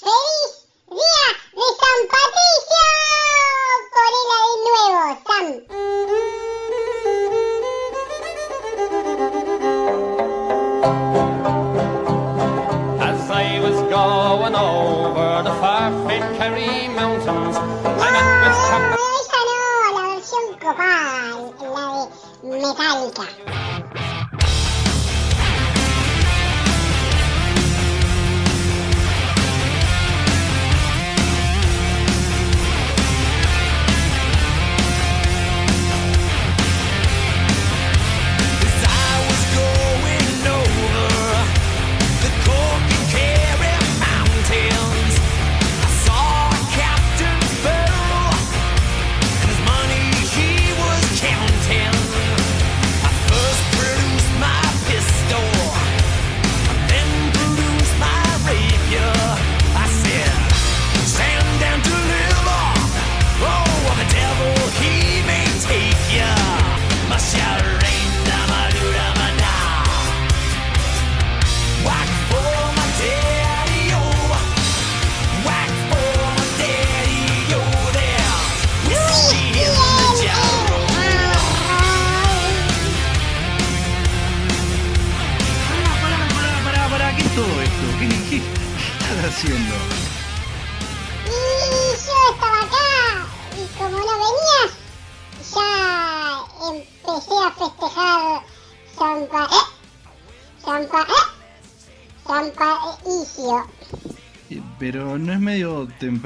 ¡Feliz Día de San Patricio! Por de nuevo, As I was going over the far-famed Kerry Mountains, I met with Sam. Chuck No, esa no, la versión copada, la de Metallica.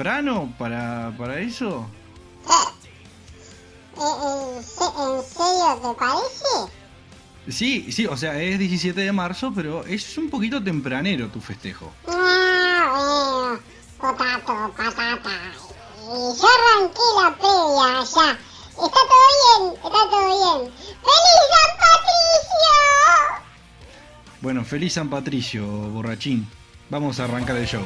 Temprano para, para eso? Eh, ¿En, en serio te parece? Sí, sí, o sea, es 17 de marzo, pero es un poquito tempranero tu festejo. Ah, bueno, potato, patata. Yo arranqué la previa ya. Está todo bien, está todo bien. ¡Feliz San Patricio! Bueno, feliz San Patricio, borrachín. Vamos a arrancar el show.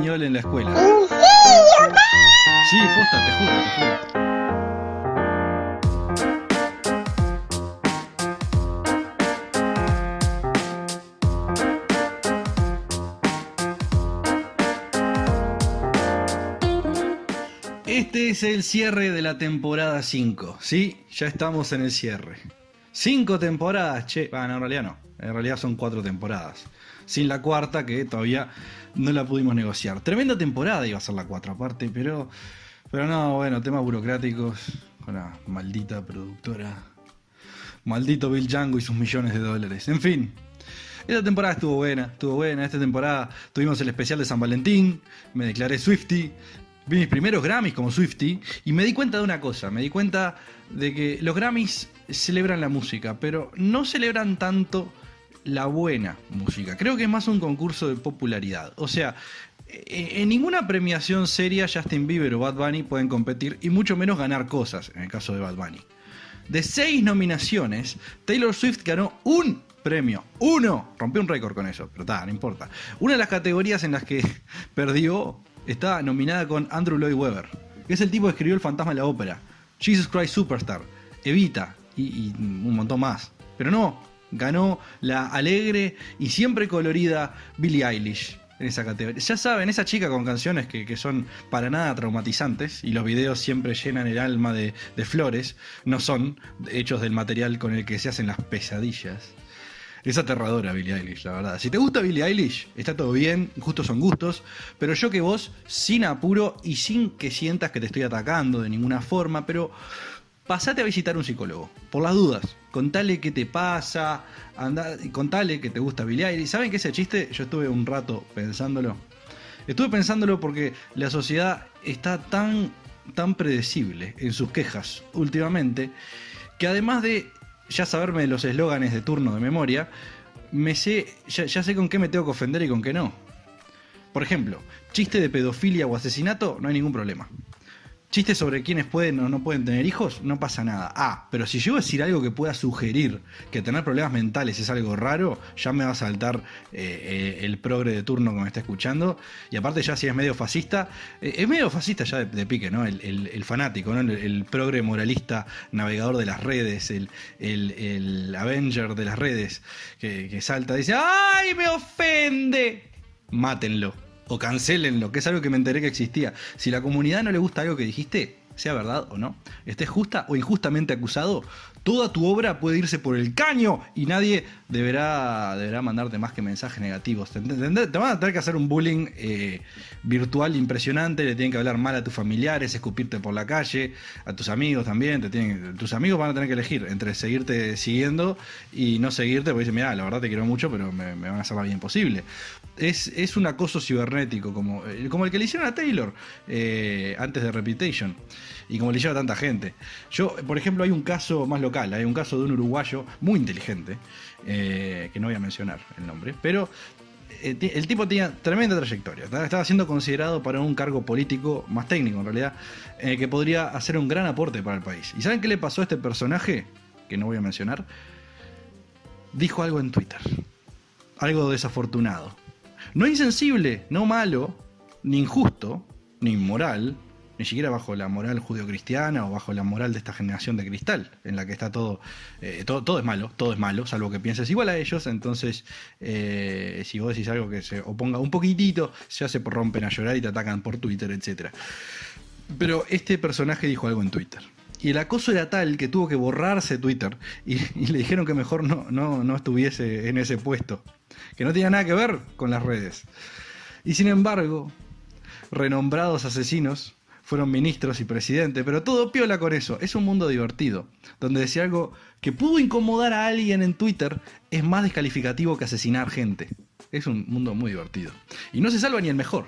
Español en la escuela. ¿En serio, pa? Sí, posta, te juro, te juro. Este es el cierre de la temporada 5, ¿sí? Ya estamos en el cierre. Cinco temporadas, che. Bueno, en realidad no. En realidad son cuatro temporadas. Sin la cuarta, que todavía no la pudimos negociar. Tremenda temporada iba a ser la cuatro, aparte, pero. Pero no, bueno, temas burocráticos. Con la maldita productora. Maldito Bill Django y sus millones de dólares. En fin. Esta temporada estuvo buena, estuvo buena. Esta temporada tuvimos el especial de San Valentín. Me declaré Swifty. Vi mis primeros Grammys como Swifty. Y me di cuenta de una cosa. Me di cuenta de que los Grammys celebran la música, pero no celebran tanto la buena música. Creo que es más un concurso de popularidad. O sea, en ninguna premiación seria Justin Bieber o Bad Bunny pueden competir y mucho menos ganar cosas, en el caso de Bad Bunny. De seis nominaciones, Taylor Swift ganó un premio. Uno. Rompió un récord con eso, pero está, no importa. Una de las categorías en las que perdió está nominada con Andrew Lloyd Webber, que es el tipo que escribió El fantasma de la ópera, Jesus Christ Superstar, Evita y, y un montón más. Pero no, ganó la alegre y siempre colorida Billie Eilish en esa categoría. Ya saben, esa chica con canciones que, que son para nada traumatizantes y los videos siempre llenan el alma de, de flores, no son hechos del material con el que se hacen las pesadillas. Es aterradora Billie Eilish, la verdad. Si te gusta Billie Eilish, está todo bien, gustos son gustos, pero yo que vos, sin apuro y sin que sientas que te estoy atacando de ninguna forma, pero pasate a visitar un psicólogo, por las dudas. Contale qué te pasa, anda, contale que te gusta Billie Eilish. ¿Saben qué ese chiste? Yo estuve un rato pensándolo. Estuve pensándolo porque la sociedad está tan, tan predecible en sus quejas últimamente, que además de ya saberme los eslóganes de turno de memoria, me sé, ya, ya sé con qué me tengo que ofender y con qué no. Por ejemplo, chiste de pedofilia o asesinato, no hay ningún problema. Chistes sobre quienes pueden o no pueden tener hijos, no pasa nada. Ah, pero si voy a decir algo que pueda sugerir que tener problemas mentales es algo raro, ya me va a saltar eh, eh, el progre de turno que me está escuchando. Y aparte ya si es medio fascista, eh, es medio fascista ya de, pique, ¿no? El, fanático, ¿no? El, progre moralista, navegador de las redes, el, Avenger de las redes, que, que salta dice, ¡ay, me ofende! Mátenlo o cancelenlo, que es algo que me enteré que existía. Si la comunidad no le gusta algo que dijiste, sea verdad o no, estés justa o injustamente acusado, toda tu obra puede irse por el caño y nadie deberá, deberá mandarte más que mensajes negativos. Te, van a tener que hacer un bullying eh, virtual impresionante, le tienen que hablar mal a tus familiares, escupirte por la calle, a tus amigos también, te tienen, tus amigos van a tener que elegir entre seguirte siguiendo y no seguirte, porque dicen, mira, la verdad te quiero mucho, pero me, me van a hacer la vida imposible. Es, es un acoso cibernético, como, eh, como el que le hicieron a Taylor eh, antes de Reputation, y como le hicieron a tanta gente. Yo, por ejemplo, hay un caso más local, hay un caso de un uruguayo muy inteligente, eh, que no voy a mencionar el nombre, pero eh, el tipo tenía tremenda trayectoria. Estaba siendo considerado para un cargo político más técnico, en realidad, eh, que podría hacer un gran aporte para el país. ¿Y saben qué le pasó a este personaje? Que no voy a mencionar. Dijo algo en Twitter. Algo desafortunado. No insensible, no malo, ni injusto, ni inmoral, ni siquiera bajo la moral judio-cristiana o bajo la moral de esta generación de cristal, en la que está todo, eh, todo, todo es malo, todo es malo, salvo que pienses igual a ellos, entonces eh, si vos decís algo que se oponga un poquitito, ya se rompen a llorar y te atacan por Twitter, etc. Pero este personaje dijo algo en Twitter. Y el acoso era tal que tuvo que borrarse Twitter y, y le dijeron que mejor no, no, no estuviese en ese puesto, que no tenía nada que ver con las redes. Y sin embargo, renombrados asesinos fueron ministros y presidentes, pero todo piola con eso. Es un mundo divertido, donde decir algo que pudo incomodar a alguien en Twitter es más descalificativo que asesinar gente. Es un mundo muy divertido. Y no se salva ni el mejor.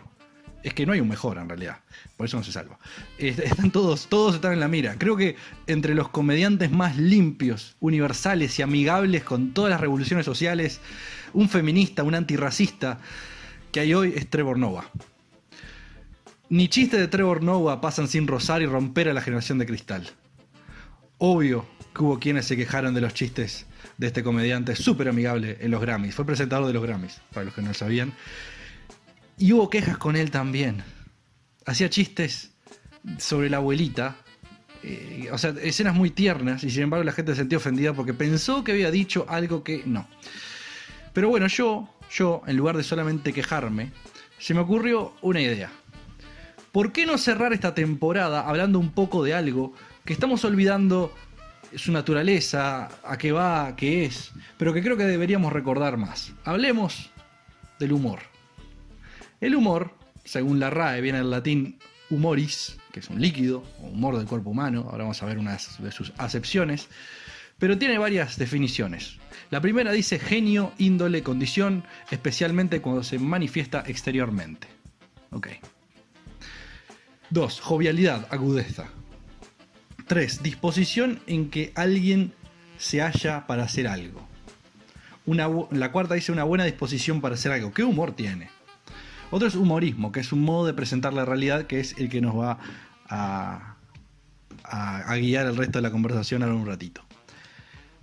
Es que no hay un mejor en realidad. Por eso no se salva. Est- Están todos, todos están en la mira. Creo que entre los comediantes más limpios, universales y amigables con todas las revoluciones sociales, un feminista, un antirracista que hay hoy es Trevor Noah. Ni chistes de Trevor Noah pasan sin rozar y romper a la generación de cristal. Obvio que hubo quienes se quejaron de los chistes de este comediante súper amigable en los Grammys. Fue presentador de los Grammys, para los que no lo sabían. Y hubo quejas con él también. Hacía chistes sobre la abuelita. eh, o sea, escenas muy tiernas y sin embargo la gente se sentía ofendida porque pensó que había dicho algo que no. Pero bueno, yo, yo, en lugar de solamente quejarme, se me ocurrió una idea. ¿Por qué no cerrar esta temporada hablando un poco de algo que estamos olvidando su naturaleza, a qué va, qué es, pero que creo que deberíamos recordar más? Hablemos del humor. El humor, según la RAE, viene del latín humoris, que es un líquido, humor del cuerpo humano, ahora vamos a ver unas de sus acepciones, pero tiene varias definiciones. La primera dice genio, índole, condición, especialmente cuando se manifiesta exteriormente. Ok. 2. Jovialidad, agudeza. 3. Disposición en que alguien se halla para hacer algo. Una la cuarta dice una buena disposición para hacer algo. ¿Qué humor tiene? Otro es humorismo, que es un modo de presentar la realidad que es el que nos va a guiar el resto de la conversación ahora un ratito.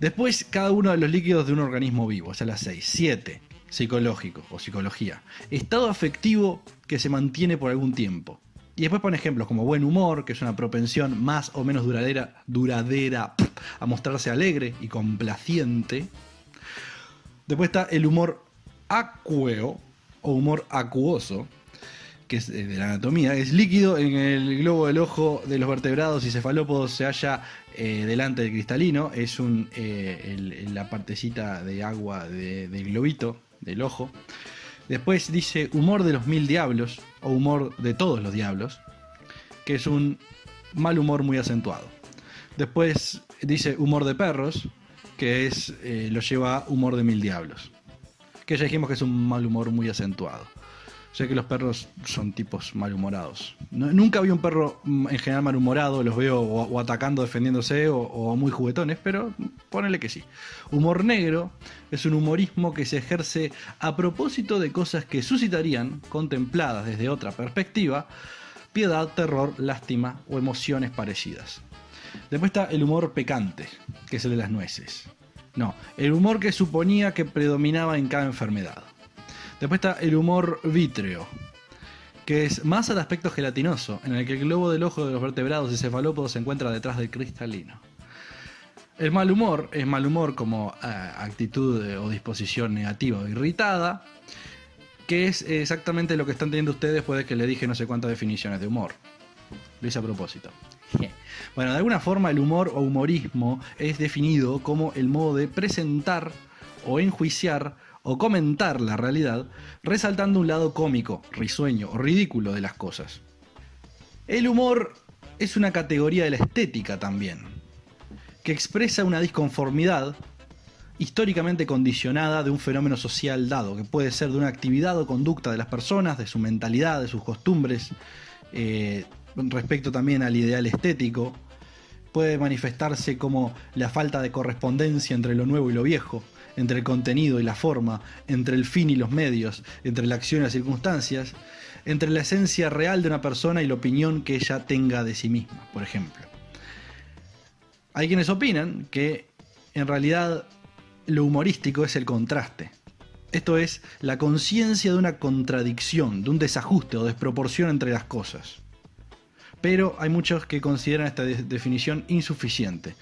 Después, cada uno de los líquidos de un organismo vivo, o sea, las 6. 7. Psicológico o psicología. Estado afectivo que se mantiene por algún tiempo. Y después pone ejemplos como buen humor, que es una propensión más o menos duradera, duradera a mostrarse alegre y complaciente. Después está el humor acueo o humor acuoso, que es eh, de la anatomía, es líquido en el globo del ojo de los vertebrados y cefalópodos se halla eh, delante del cristalino, es un, eh, la partecita de agua de- del globito del ojo. Después dice humor de los mil diablos o humor de todos los diablos, que es un mal humor muy acentuado. Después dice humor de perros, que es eh, lo lleva humor de mil diablos, que ya dijimos que es un mal humor muy acentuado. Sé que los perros son tipos malhumorados. Nunca vi un perro mm, en general malhumorado, los veo o, o atacando, defendiéndose o, o muy juguetones, pero ponele que sí. Humor negro es un humorismo que se ejerce a propósito de cosas que suscitarían, contempladas desde otra perspectiva, piedad, terror, lástima o emociones parecidas. Después está el humor pecante, que es el de las nueces. No, el humor que suponía que predominaba en cada enfermedad. Después está el humor vítreo, que es más al aspecto gelatinoso, en el que el globo del ojo de los vertebrados y cefalópodos se encuentra detrás del cristalino. El mal humor es mal humor como eh, actitud eh, o disposición negativa o irritada, que es exactamente lo que están teniendo ustedes después de que le dije no sé cuántas definiciones de humor. Lo hice a propósito. Bueno, de alguna forma el humor o humorismo es definido como el modo de presentar o enjuiciar o comentar la realidad, resaltando un lado cómico, risueño o ridículo de las cosas. El humor es una categoría de la estética también, que expresa una disconformidad históricamente condicionada de un fenómeno social dado, que puede ser de una actividad o conducta de las personas, de su mentalidad, de sus costumbres, eh, respecto también al ideal estético, puede manifestarse como la falta de correspondencia entre lo nuevo y lo viejo, entre el contenido y la forma, entre el fin y los medios, entre la acción y las circunstancias, entre la esencia real de una persona y la opinión que ella tenga de sí misma, por ejemplo. Hay quienes opinan que en realidad lo humorístico es el contraste. Esto es la conciencia de una contradicción, de un desajuste o desproporción entre las cosas. Pero hay muchos que consideran esta de- definición insuficiente.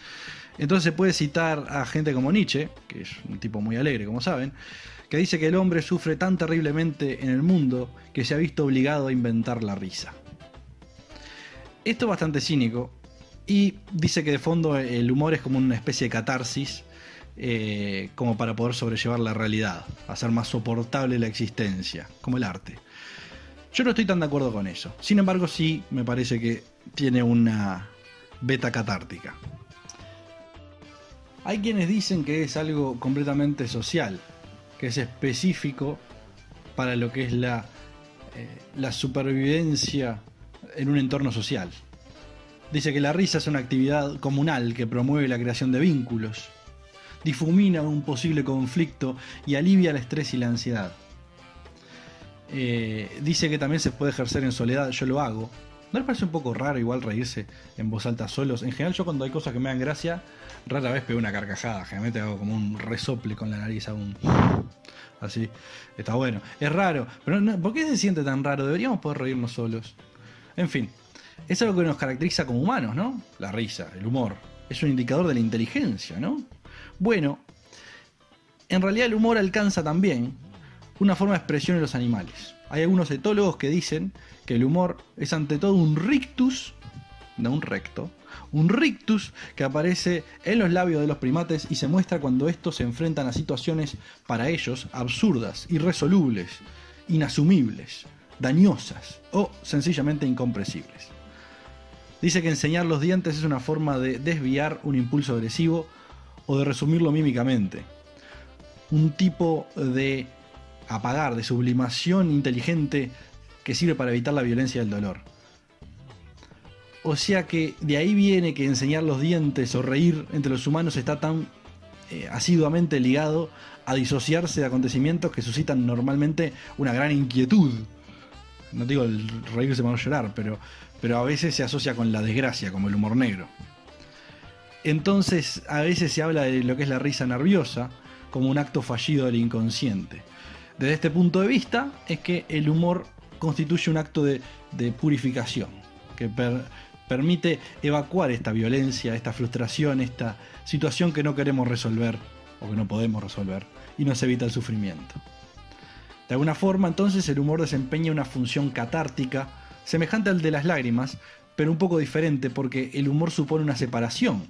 Entonces se puede citar a gente como Nietzsche, que es un tipo muy alegre, como saben, que dice que el hombre sufre tan terriblemente en el mundo que se ha visto obligado a inventar la risa. Esto es bastante cínico y dice que de fondo el humor es como una especie de catarsis eh, como para poder sobrellevar la realidad, hacer más soportable la existencia, como el arte. Yo no estoy tan de acuerdo con eso. Sin embargo, sí me parece que tiene una beta catártica. Hay quienes dicen que es algo completamente social, que es específico para lo que es la, eh, la supervivencia en un entorno social. Dice que la risa es una actividad comunal que promueve la creación de vínculos, difumina un posible conflicto y alivia el estrés y la ansiedad. Eh, dice que también se puede ejercer en soledad, yo lo hago. ¿No les parece un poco raro igual reírse en voz alta solos? En general yo cuando hay cosas que me dan gracia, rara vez pego una carcajada, generalmente hago como un resople con la nariz, un... Así, está bueno. Es raro, pero ¿por qué se siente tan raro? Deberíamos poder reírnos solos. En fin, es algo que nos caracteriza como humanos, ¿no? La risa, el humor. Es un indicador de la inteligencia, ¿no? Bueno, en realidad el humor alcanza también una forma de expresión en los animales. Hay algunos etólogos que dicen que el humor es ante todo un rictus, no un recto, un rictus que aparece en los labios de los primates y se muestra cuando estos se enfrentan a situaciones para ellos absurdas, irresolubles, inasumibles, dañosas o sencillamente incomprensibles. Dice que enseñar los dientes es una forma de desviar un impulso agresivo o de resumirlo mímicamente. Un tipo de apagar, de sublimación inteligente que sirve para evitar la violencia y el dolor. O sea que de ahí viene que enseñar los dientes o reír entre los humanos está tan eh, asiduamente ligado a disociarse de acontecimientos que suscitan normalmente una gran inquietud. No digo el reírse para no llorar, pero, pero a veces se asocia con la desgracia, como el humor negro. Entonces, a veces se habla de lo que es la risa nerviosa como un acto fallido del inconsciente. Desde este punto de vista, es que el humor constituye un acto de, purificación, que permite evacuar esta violencia, esta frustración, esta situación que no queremos resolver o que no podemos resolver y nos evita el sufrimiento. De alguna forma, entonces, el humor desempeña una función catártica semejante al de las lágrimas, pero un poco diferente porque el humor supone una separación,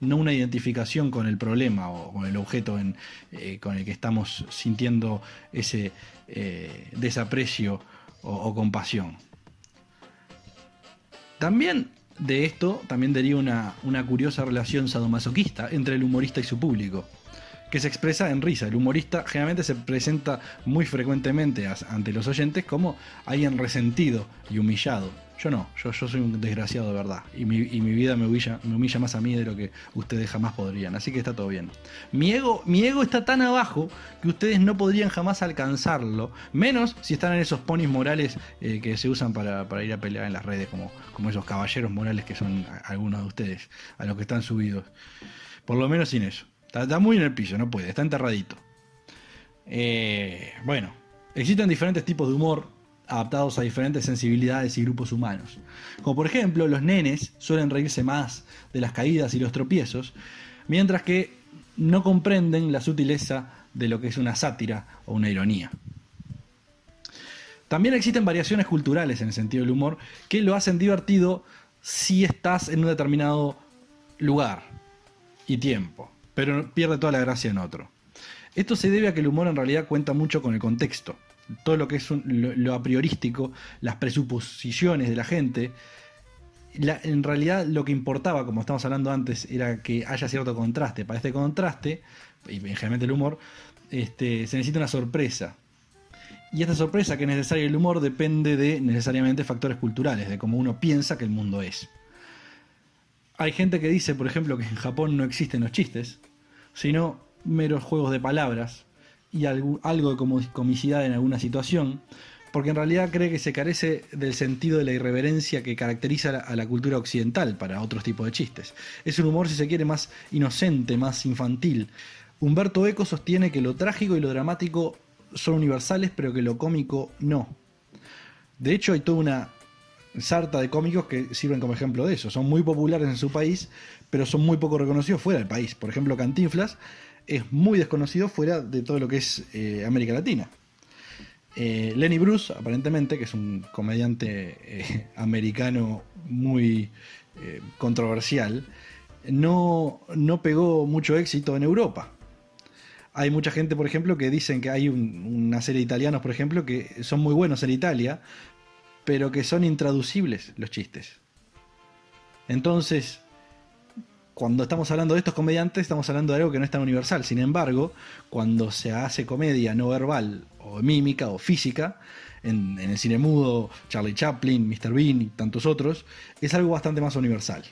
no una identificación con el problema o con el objeto eh, con el que estamos sintiendo ese eh, desaprecio o, o compasión. También de esto también deriva una, una curiosa relación sadomasoquista entre el humorista y su público, que se expresa en risa. El humorista generalmente se presenta muy frecuentemente ante los oyentes como alguien resentido y humillado. Yo no, yo, yo soy un desgraciado de verdad. Y mi, y mi vida me humilla, me humilla más a mí de lo que ustedes jamás podrían. Así que está todo bien. Mi ego, mi ego está tan abajo que ustedes no podrían jamás alcanzarlo. Menos si están en esos ponis morales eh, que se usan para, para ir a pelear en las redes, como, como esos caballeros morales que son algunos de ustedes, a los que están subidos. Por lo menos sin eso. Está, muy en el piso, no puede, está enterradito. Eh, bueno, existen diferentes tipos de humor adaptados a diferentes sensibilidades y grupos humanos. Como por ejemplo, los nenes suelen reírse más de las caídas y los tropiezos, mientras que no comprenden la sutileza de lo que es una sátira o una ironía. También existen variaciones culturales en el sentido del humor que lo hacen divertido si estás en un determinado lugar y tiempo, pero pierde toda la gracia en otro. Esto se debe a que el humor en realidad cuenta mucho con el contexto. Todo lo que es un- lo, lo a priorístico, las presuposiciones de la gente. En realidad lo que importaba, como estamos hablando antes, era que haya cierto contraste. Para este contraste, y generalmente el humor, este, se necesita una sorpresa. Y esta sorpresa que es necesaria el humor depende de necesariamente factores culturales, de cómo uno piensa que el mundo es. Hay gente que dice, por ejemplo, que en Japón no existen los chistes, sino meros juegos de palabras y algu- algo de comi- comicidad en alguna situación, porque en realidad cree que se carece del sentido de la irreverencia que caracteriza a la cultura occidental para otros tipos de chistes. Es un humor, si se quiere, más inocente, más infantil. Humberto Eco sostiene que lo trágico y lo dramático son universales, pero que lo cómico no. De hecho, hay toda una sarta de cómicos que sirven como ejemplo de eso. Son muy populares en su país, pero son muy poco reconocidos fuera del país. Por ejemplo, Cantinflas es muy desconocido fuera de todo lo que es eh, América Latina. Eh, Lenny Bruce, aparentemente, que es un comediante eh, americano muy controversial, no, no pegó mucho éxito en Europa. Hay mucha gente, por ejemplo, que dicen que hay un- una serie de italianos, por ejemplo, que son muy buenos en Italia, pero que son intraducibles los chistes. Entonces, cuando estamos hablando de estos comediantes, estamos hablando de algo que no es tan universal. Sin embargo, cuando se hace comedia no verbal, o mímica, o física, en, en el cine mudo, Charlie Chaplin, Mr. Bean y tantos otros, es algo bastante más universal.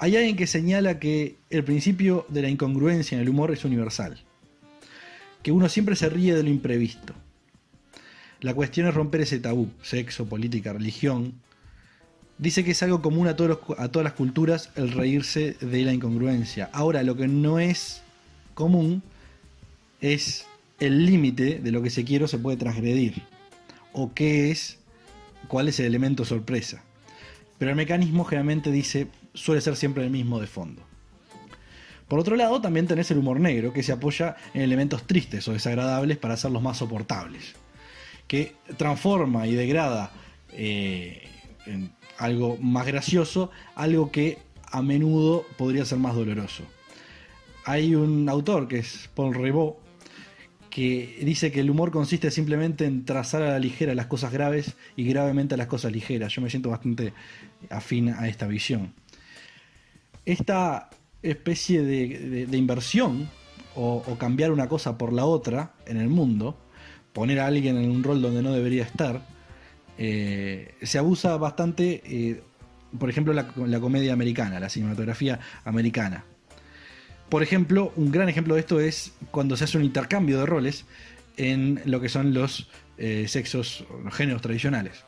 Hay alguien que señala que el principio de la incongruencia en el humor es universal. Que uno siempre se ríe de lo imprevisto. La cuestión es romper ese tabú, sexo, política, religión. Dice que es algo común a, todos los- a todas las culturas el reírse de la incongruencia. Ahora, lo que no es común es el límite de lo que se quiere o se puede transgredir. O qué es, cuál es el elemento sorpresa. Pero el mecanismo generalmente dice, suele ser siempre el mismo de fondo. Por otro lado, también tenés el humor negro, que se apoya en elementos tristes o desagradables para hacerlos más soportables. Que transforma y degrada eh, en algo más gracioso, algo que a menudo podría ser más doloroso. Hay un autor que es Paul Ribot que dice que el humor consiste simplemente en trazar a la ligera las cosas graves y gravemente a las cosas ligeras. Yo me siento bastante afín a esta visión. Esta especie de inversión o, o cambiar una cosa por la otra en el mundo, poner a alguien en un rol donde no debería estar, eh, se abusa bastante, eh, por ejemplo, la, la comedia americana, la cinematografía americana. Por ejemplo, un gran ejemplo de esto es cuando se hace un intercambio de roles en lo que son los eh, sexos, los géneros tradicionales.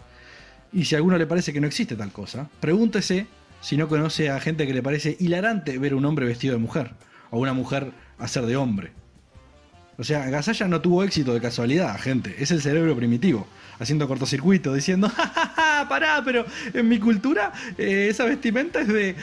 Y si a alguno le parece que no existe tal cosa, pregúntese si no conoce a gente que le parece hilarante ver un hombre vestido de mujer o una mujer hacer de hombre. O sea, Gasalla no tuvo éxito de casualidad, gente. Es el cerebro primitivo, haciendo cortocircuito, diciendo, "Ja, ja, ja, pará, pero en mi cultura eh, esa vestimenta es de...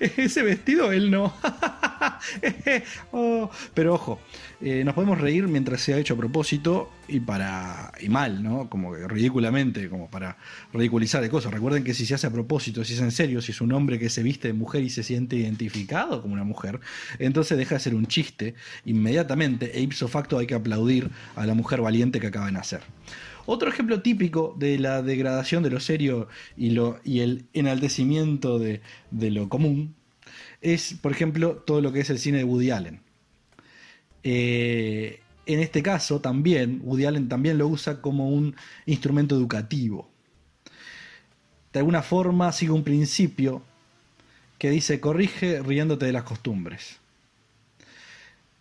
ese vestido, él no. Oh, pero ojo, eh, nos podemos reír mientras sea hecho a propósito y para y mal, ¿no? Como ridículamente, como para ridiculizar de cosas. Recuerden que si se hace a propósito, si es en serio, si es un hombre que se viste de mujer y se siente identificado como una mujer, entonces deja de ser un chiste inmediatamente e ipso facto hay que aplaudir a la mujer valiente que acaba de nacer. Otro ejemplo típico de la degradación de lo serio y, el enaltecimiento de lo común es, por ejemplo, todo lo que es el cine de Woody Allen. Eh, en este caso también, Woody Allen también lo usa como un instrumento educativo. De alguna forma sigue un principio que dice corrige riéndote de las costumbres.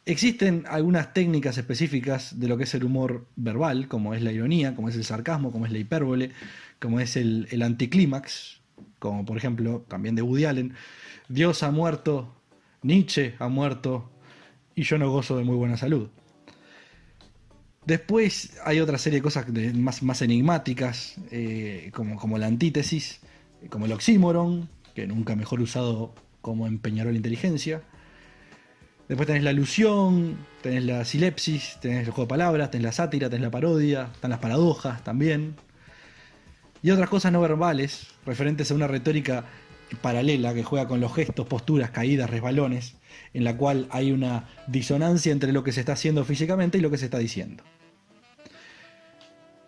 Existen algunas técnicas específicas de lo que es el humor verbal, como es la ironía, como es el sarcasmo, como es la hipérbole, como es el, el anticlímax, como por ejemplo también de Woody Allen. Dios ha muerto, Nietzsche ha muerto y yo no gozo de muy buena salud. Después hay otra serie de cosas más, más enigmáticas, eh, como, como la antítesis, como el oxímoron, que nunca mejor usado como empeñaró la inteligencia. Después tenés la alusión, tenés la silepsis, tenés el juego de palabras, tenés la sátira, tenés la parodia, están las paradojas también. Y otras cosas no verbales, referentes a una retórica paralela que juega con los gestos, posturas, caídas, resbalones, en la cual hay una disonancia entre lo que se está haciendo físicamente y lo que se está diciendo.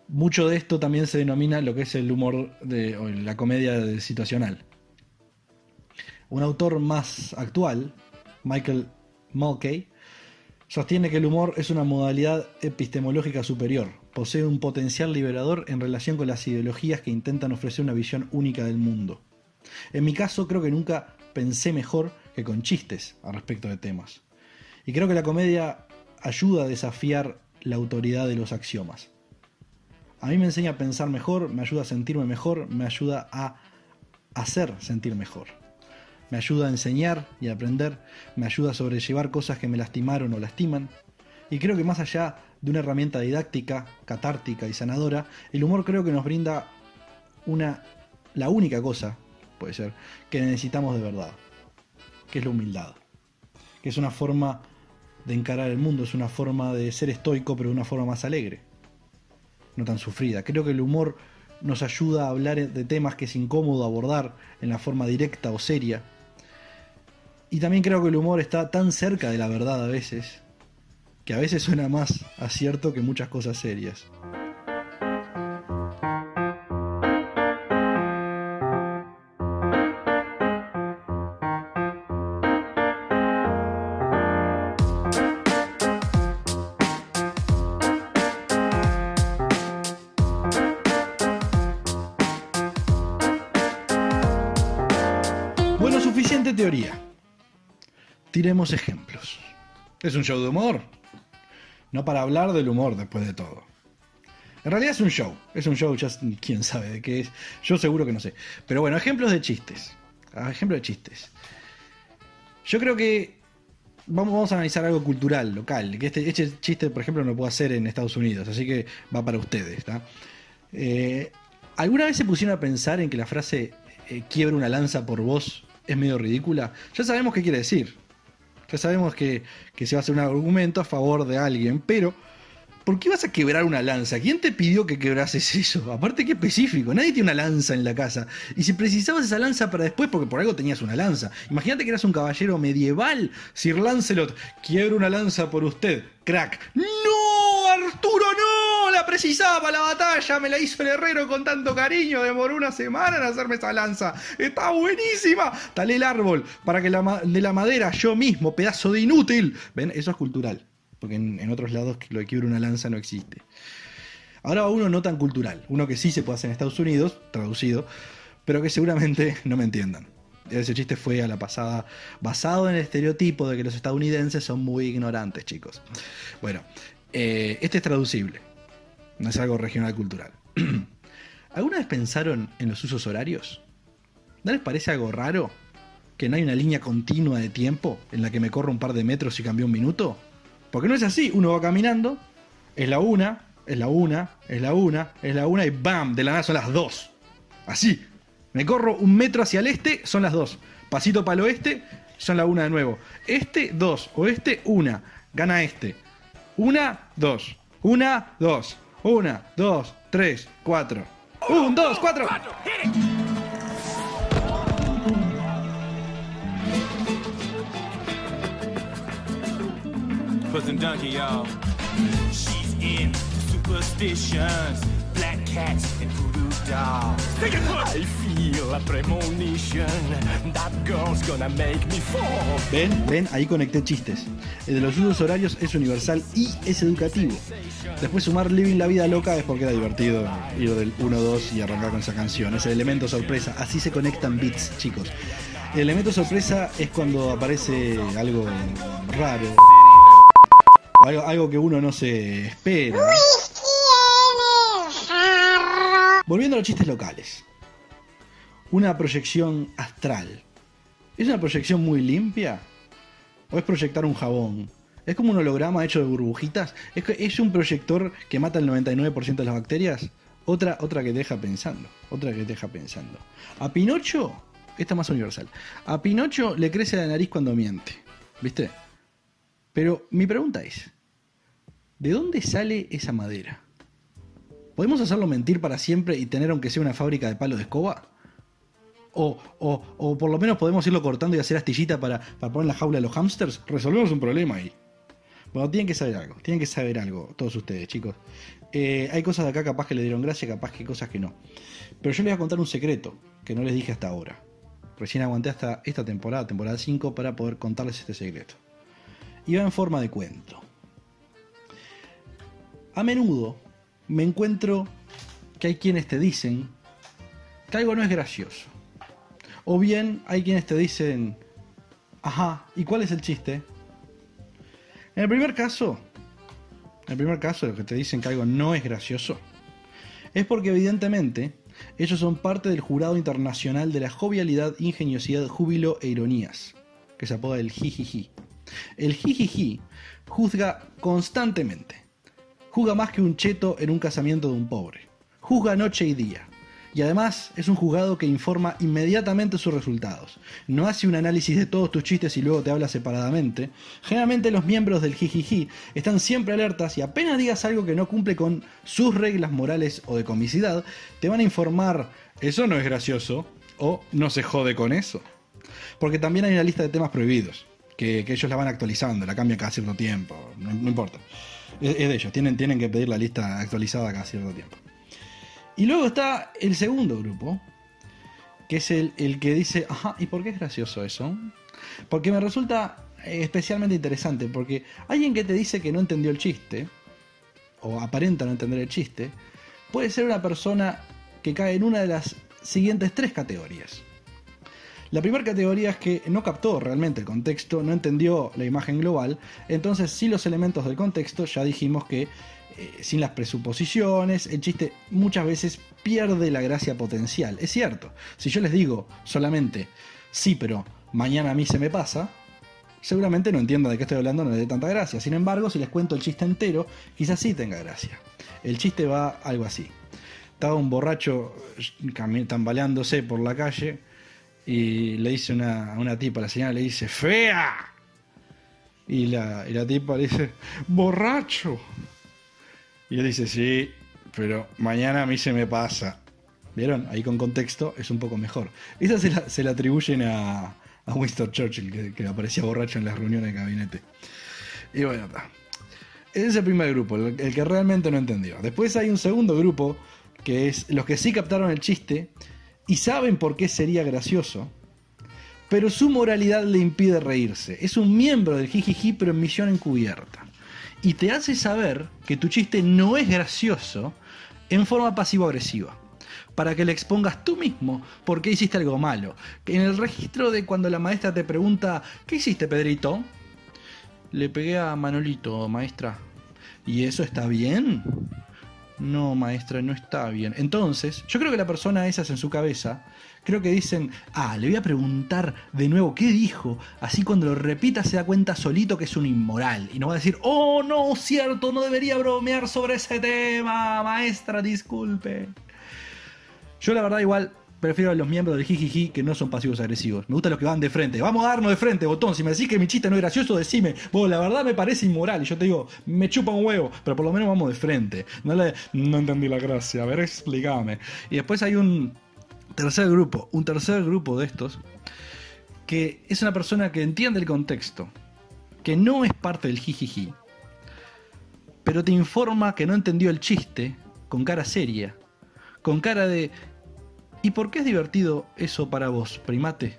Mucho de esto también se denomina lo que es el humor de o la comedia de- situacional. Un autor más actual, Michael Mulcahy, sostiene que el humor es una modalidad epistemológica superior, posee un potencial liberador en relación con las ideologías que intentan ofrecer una visión única del mundo. En mi caso creo que nunca pensé mejor que con chistes al respecto de temas. Y creo que la comedia ayuda a desafiar la autoridad de los axiomas. A mí me enseña a pensar mejor, me ayuda a sentirme mejor, me ayuda a hacer sentir mejor. Me ayuda a enseñar y a aprender, me ayuda a sobrellevar cosas que me lastimaron o lastiman. Y creo que más allá de una herramienta didáctica, catártica y sanadora, el humor creo que nos brinda una la única cosa, puede ser, que necesitamos de verdad, que es la humildad, que es una forma de encarar el mundo, es una forma de ser estoico, pero de una forma más alegre, no tan sufrida. Creo que el humor nos ayuda a hablar de temas que es incómodo abordar en la forma directa o seria. Y también creo que el humor está tan cerca de la verdad a veces, que a veces suena más acierto que muchas cosas serias. Tiremos ejemplos. Es un show de humor. No para hablar del humor después de todo. En realidad es un show. Es un show, ya quién sabe de qué es. Yo seguro que no sé. Pero bueno, ejemplos de chistes. Ah, Ejemplos de chistes. Yo creo que vamos, a analizar algo cultural, local. Que este, este chiste, por ejemplo, no lo puedo hacer en Estados Unidos. Así que va para ustedes. Eh, ¿Alguna vez se pusieron a pensar en que la frase eh, quiebra una lanza por vos es medio ridícula? Ya sabemos qué quiere decir. Ya sabemos que, que se va a hacer un argumento a favor de alguien, pero ¿por qué vas a quebrar una lanza? ¿Quién te pidió que quebrases eso? Aparte, qué específico. Nadie tiene una lanza en la casa. Y si precisabas esa lanza para después, porque por algo tenías una lanza. Imagínate que eras un caballero medieval. Sir Lancelot, quiebro una lanza por usted. Crack. ¡No! ¡Arturo, precisaba la batalla. Me la hizo el herrero con tanto cariño. Demoró una semana en hacerme esa lanza. Está buenísima. Talé el árbol para que la de la madera yo mismo, pedazo de inútil. ¿Ven? Eso es cultural. Porque en, otros lados lo de quiebra una lanza no existe. Ahora uno no tan cultural, uno que sí se puede hacer en Estados Unidos, traducido, pero que seguramente no me entiendan. Ese chiste fue a la pasada basado en el estereotipo de que los estadounidenses son muy ignorantes, chicos. Bueno, eh, este es traducible, no es algo regional cultural. ¿Alguna vez pensaron en los usos horarios? ¿No les parece algo raro que no hay una línea continua de tiempo en la que me corro un par de metros y cambio un minuto? Porque no es así, uno va caminando, es la una, es la una, es la una, es la una y ¡bam! De la nada son las dos. Así. Me corro un metro hacia el este, son las dos. Pasito para el oeste, son la una de nuevo. Este, dos. Oeste, una. Gana este. Una, dos. Una, dos. Una, dos, tres, cuatro. Un, dos, cuatro. Cousin Donkey, y'all. She's into superstitions, black cats and voodoo dolls. Take it, I feel feel a premonition. That girl's gonna make me fall. ¿Ven? ¿Ven? Ahí conecté chistes. El de los usos horarios es universal y es educativo. Después sumar Living la vida loca es porque era divertido ir del 1-2 y arrancar con esa canción. Es el elemento sorpresa. Así se conectan beats, chicos. El elemento sorpresa es cuando aparece algo raro. O algo que uno no se espera. Volviendo a los chistes locales. Una proyección astral. ¿Es una proyección muy limpia? ¿O es proyectar un jabón? ¿Es como un holograma hecho de burbujitas? ¿Es, que- un proyector que mata el 99% de las bacterias? Otra, otra que deja pensando. Otra que deja pensando. A Pinocho, esta más universal. A Pinocho le crece la nariz cuando miente. ¿Viste? Pero mi pregunta es, ¿de dónde sale esa madera? ¿Podemos hacerlo mentir para siempre y tener aunque sea una fábrica de palo de escoba? O, o, o por lo menos podemos irlo cortando y hacer astillita para, para poner en la jaula a los hamsters. Resolvemos un problema ahí. Bueno, tienen que saber algo, tienen que saber algo, todos ustedes, chicos. Eh, hay cosas de acá capaz que le dieron gracia, capaz que cosas que no. Pero yo les voy a contar un secreto que no les dije hasta ahora. Recién aguanté hasta esta temporada, temporada 5, para poder contarles este secreto. Y va en forma de cuento. A menudo me encuentro que hay quienes te dicen que algo no es gracioso. O bien hay quienes te dicen, ajá, ¿y cuál es el chiste? En el primer caso, en el primer caso, los que te dicen que algo no es gracioso, es porque evidentemente ellos son parte del jurado internacional de la jovialidad, ingeniosidad, júbilo e ironías, que se apoda el jijiji. El jijiji juzga constantemente, juzga más que un cheto en un casamiento de un pobre, juzga noche y día. Y además es un juzgado que informa inmediatamente sus resultados. No hace un análisis de todos tus chistes y luego te habla separadamente. Generalmente los miembros del jijiji están siempre alertas y apenas digas algo que no cumple con sus reglas morales o de comicidad, te van a informar, eso no es gracioso o no se jode con eso. Porque también hay una lista de temas prohibidos, que, ellos la van actualizando, la cambian cada cierto tiempo, no importa. Es, de ellos, tienen, tienen que pedir la lista actualizada cada cierto tiempo. Y luego está el segundo grupo, que es el, el que dice, ajá, ¿y por qué es gracioso eso? Porque me resulta eh, especialmente interesante, porque alguien que te dice que no entendió el chiste, o aparenta no entender el chiste, puede ser una persona que cae en una de las siguientes tres categorías. La primera categoría es que no captó realmente el contexto, no entendió la imagen global, entonces sin los elementos del contexto ya dijimos que eh, sin las presuposiciones, el chiste muchas veces pierde la gracia potencial. Es cierto, si yo les digo solamente, sí, pero mañana a mí se me pasa, seguramente no entienda de qué estoy hablando, no le dé tanta gracia. Sin embargo, si les cuento el chiste entero, quizás sí tenga gracia. El chiste va algo así. Estaba un borracho cami- tambaleándose por la calle y le dice una, una tipa, la señora le dice, ¡fea! Y la, y la tipa le dice, ¡borracho! Y él dice, sí, pero mañana a mí se me pasa. ¿Vieron? Ahí con contexto es un poco mejor. Esa se la, se la atribuyen a, a Winston Churchill, que, que aparecía borracho en las reuniones de gabinete. Y bueno, está. Ese es el primer grupo, el que realmente no entendió. Después hay un segundo grupo, que es los que sí captaron el chiste y saben por qué sería gracioso, pero su moralidad le impide reírse. Es un miembro del jijiji, pero en misión encubierta. Y te hace saber que tu chiste no es gracioso en forma pasivo-agresiva. Para que le expongas tú mismo por qué hiciste algo malo. En el registro de cuando la maestra te pregunta, ¿qué hiciste, Pedrito? Le pegué a Manolito, maestra. ¿Y eso está bien? No, maestra, no está bien. Entonces, yo creo que la persona esas en su cabeza, creo que dicen, ah, le voy a preguntar de nuevo qué dijo. Así cuando lo repita se da cuenta solito que es un inmoral. Y no va a decir, oh, no, cierto, no debería bromear sobre ese tema, maestra, disculpe. Yo la verdad igual prefiero a los miembros del jijiji que no son pasivos agresivos. Me gustan los que van de frente. Vamos a darnos de frente, botón. Si me decís que mi chiste no es gracioso, decime. Vos, la verdad me parece inmoral. Y yo te digo, me chupa un huevo. Pero por lo menos vamos de frente. No, le, no entendí la gracia. A ver, explícame. Y después hay un tercer grupo. Un tercer grupo de estos. Que es una persona que entiende el contexto. Que no es parte del jijiji. Pero te informa que no entendió el chiste con cara seria. Con cara de ¿Y por qué es divertido eso para vos, primate?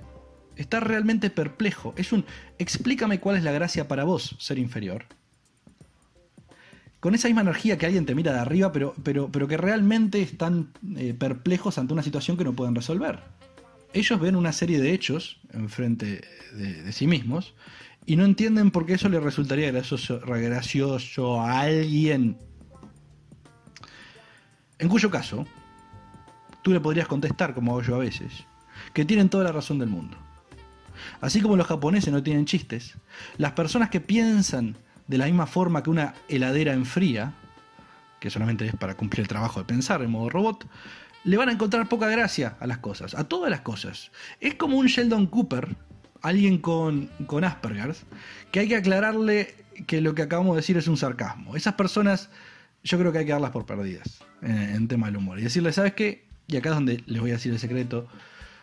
Está realmente perplejo. Es un explícame cuál es la gracia para vos, ser inferior. Con esa misma energía que alguien te mira de arriba, pero, pero, pero que realmente están eh, perplejos ante una situación que no pueden resolver. Ellos ven una serie de hechos enfrente de, sí mismos y no entienden por qué eso le resultaría gracioso a alguien. En cuyo caso, tú le podrías contestar, como hago yo a veces, que tienen toda la razón del mundo. Así como los japoneses no tienen chistes, las personas que piensan de la misma forma que una heladera enfría, que solamente es para cumplir el trabajo de pensar en modo robot, le van a encontrar poca gracia a las cosas, a todas las cosas. Es como un Sheldon Cooper, alguien con, con Asperger, que hay que aclararle que lo que acabamos de decir es un sarcasmo. Esas personas yo creo que hay que darlas por perdidas en, en tema del humor. Y decirles, ¿sabes qué? Y acá es donde les voy a decir el secreto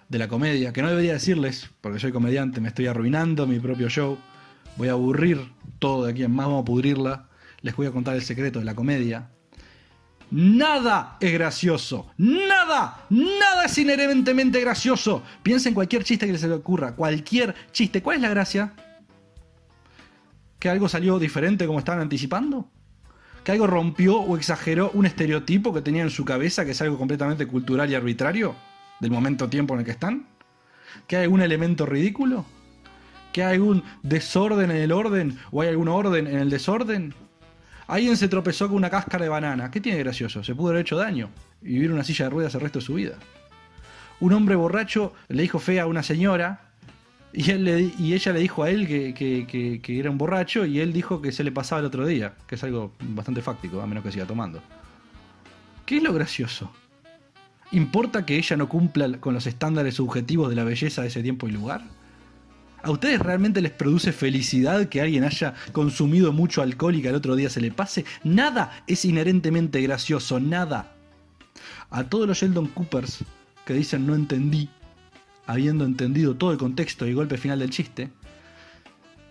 de la comedia, que no debería decirles, porque soy comediante, me estoy arruinando mi propio show, voy a aburrir todo de aquí en más, vamos a pudrirla, les voy a contar el secreto de la comedia. Nada es gracioso, nada, nada es inherentemente gracioso. Piensa en cualquier chiste que se le ocurra, cualquier chiste. ¿Cuál es la gracia? ¿Que algo salió diferente como estaban anticipando? ¿Que algo rompió o exageró un estereotipo que tenía en su cabeza, que es algo completamente cultural y arbitrario del momento tiempo en el que están? ¿Que hay algún elemento ridículo? ¿Que hay algún desorden en el orden? ¿O hay algún orden en el desorden? Alguien se tropezó con una cáscara de banana. ¿Qué tiene de gracioso? Se pudo haber hecho daño y vivir en una silla de ruedas el resto de su vida. Un hombre borracho le dijo fea a una señora y, él le y ella le dijo a él que, que- que- que era un borracho y él dijo que se le pasaba el otro día, que es algo bastante fáctico, a menos que siga tomando. ¿Qué es lo gracioso? ¿Importa que ella no cumpla con los estándares subjetivos de la belleza de ese tiempo y lugar? ¿A ustedes realmente les produce felicidad que alguien haya consumido mucho alcohol y que al otro día se le pase? Nada es inherentemente gracioso, nada. A todos los Sheldon Coopers que dicen no entendí, habiendo entendido todo el contexto y golpe final del chiste,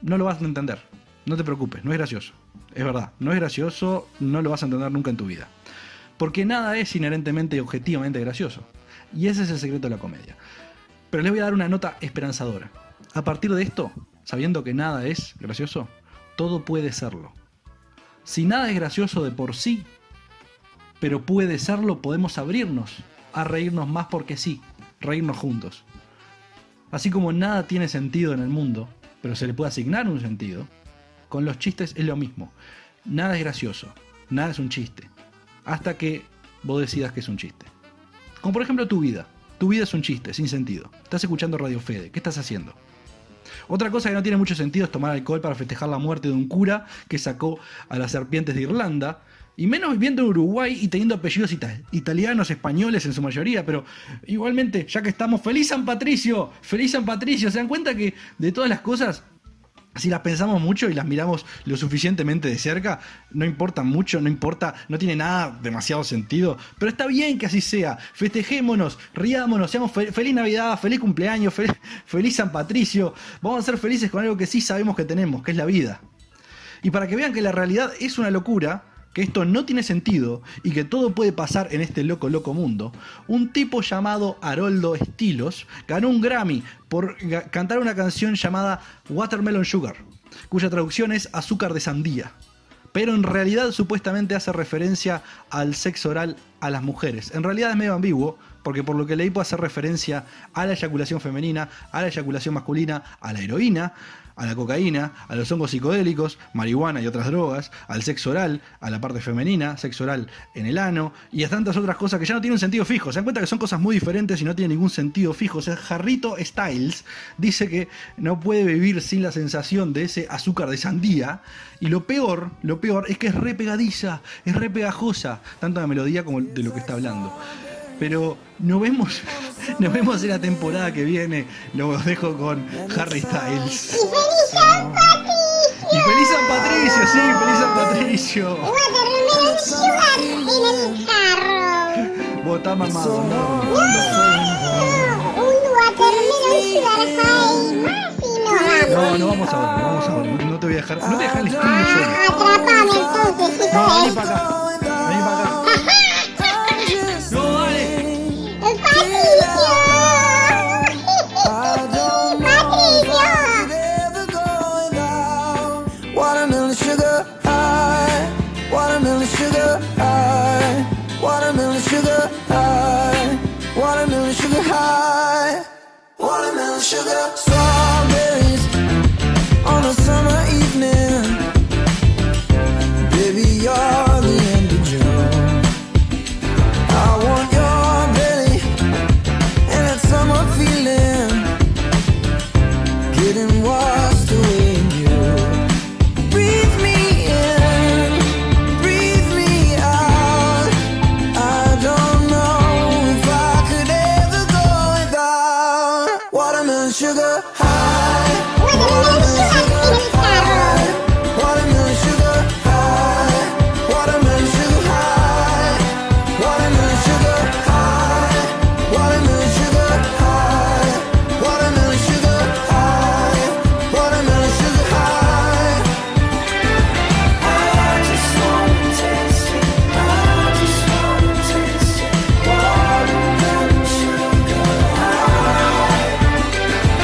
no lo vas a entender. No te preocupes, no es gracioso. Es verdad, no es gracioso, no lo vas a entender nunca en tu vida. Porque nada es inherentemente y objetivamente gracioso. Y ese es el secreto de la comedia. Pero les voy a dar una nota esperanzadora. A partir de esto, sabiendo que nada es gracioso, todo puede serlo. Si nada es gracioso de por sí, pero puede serlo, podemos abrirnos a reírnos más porque sí, reírnos juntos. Así como nada tiene sentido en el mundo, pero se le puede asignar un sentido, con los chistes es lo mismo. Nada es gracioso, nada es un chiste, hasta que vos decidas que es un chiste. Como por ejemplo tu vida. Tu vida es un chiste, sin sentido. Estás escuchando Radio Fede, ¿qué estás haciendo? Otra cosa que no tiene mucho sentido es tomar alcohol para festejar la muerte de un cura que sacó a las serpientes de Irlanda. Y menos viviendo en Uruguay y teniendo apellidos ita- italianos, españoles en su mayoría, pero igualmente, ya que estamos, feliz San Patricio, feliz San Patricio, ¿se dan cuenta que de todas las cosas, si las pensamos mucho y las miramos lo suficientemente de cerca, no importa mucho, no importa, no tiene nada demasiado sentido, pero está bien que así sea. Festejémonos, riámonos, seamos fe- feliz Navidad, feliz cumpleaños, fel- feliz San Patricio. Vamos a ser felices con algo que sí sabemos que tenemos, que es la vida. Y para que vean que la realidad es una locura, que esto no tiene sentido y que todo puede pasar en este loco, loco mundo, un tipo llamado Haroldo Estilos ganó un Grammy por cantar una canción llamada Watermelon Sugar, cuya traducción es azúcar de sandía. Pero en realidad supuestamente hace referencia al sexo oral a las mujeres. En realidad es medio ambiguo, porque por lo que leí puede hacer referencia a la eyaculación femenina, a la eyaculación masculina, a la heroína, a la cocaína, a los hongos psicodélicos, marihuana y otras drogas, al sexo oral, a la parte femenina, sexo oral en el ano y a tantas otras cosas que ya no tienen sentido fijo. Se dan cuenta que son cosas muy diferentes y no tienen ningún sentido fijo. O sea, Jarrito Styles dice que no puede vivir sin la sensación de ese azúcar de sandía y lo peor, lo peor es que es re pegadiza, es re pegajosa, tanto la melodía como de lo que está hablando. Pero nos vemos, nos vemos en la temporada que viene. Los dejo con Harry Styles. ¡Y feliz San Patricio! Y feliz San Patricio, sí, feliz San Patricio. Watermelon Sugar en el carro. Vos estás mamado, ¿no? No, un watermelon sugar high no No, no vamos ahora, no vamos ahora. No te voy a dejar, no te voy a dejar el estudio solo. Atrapame entonces, hijo No, de... No, sugar.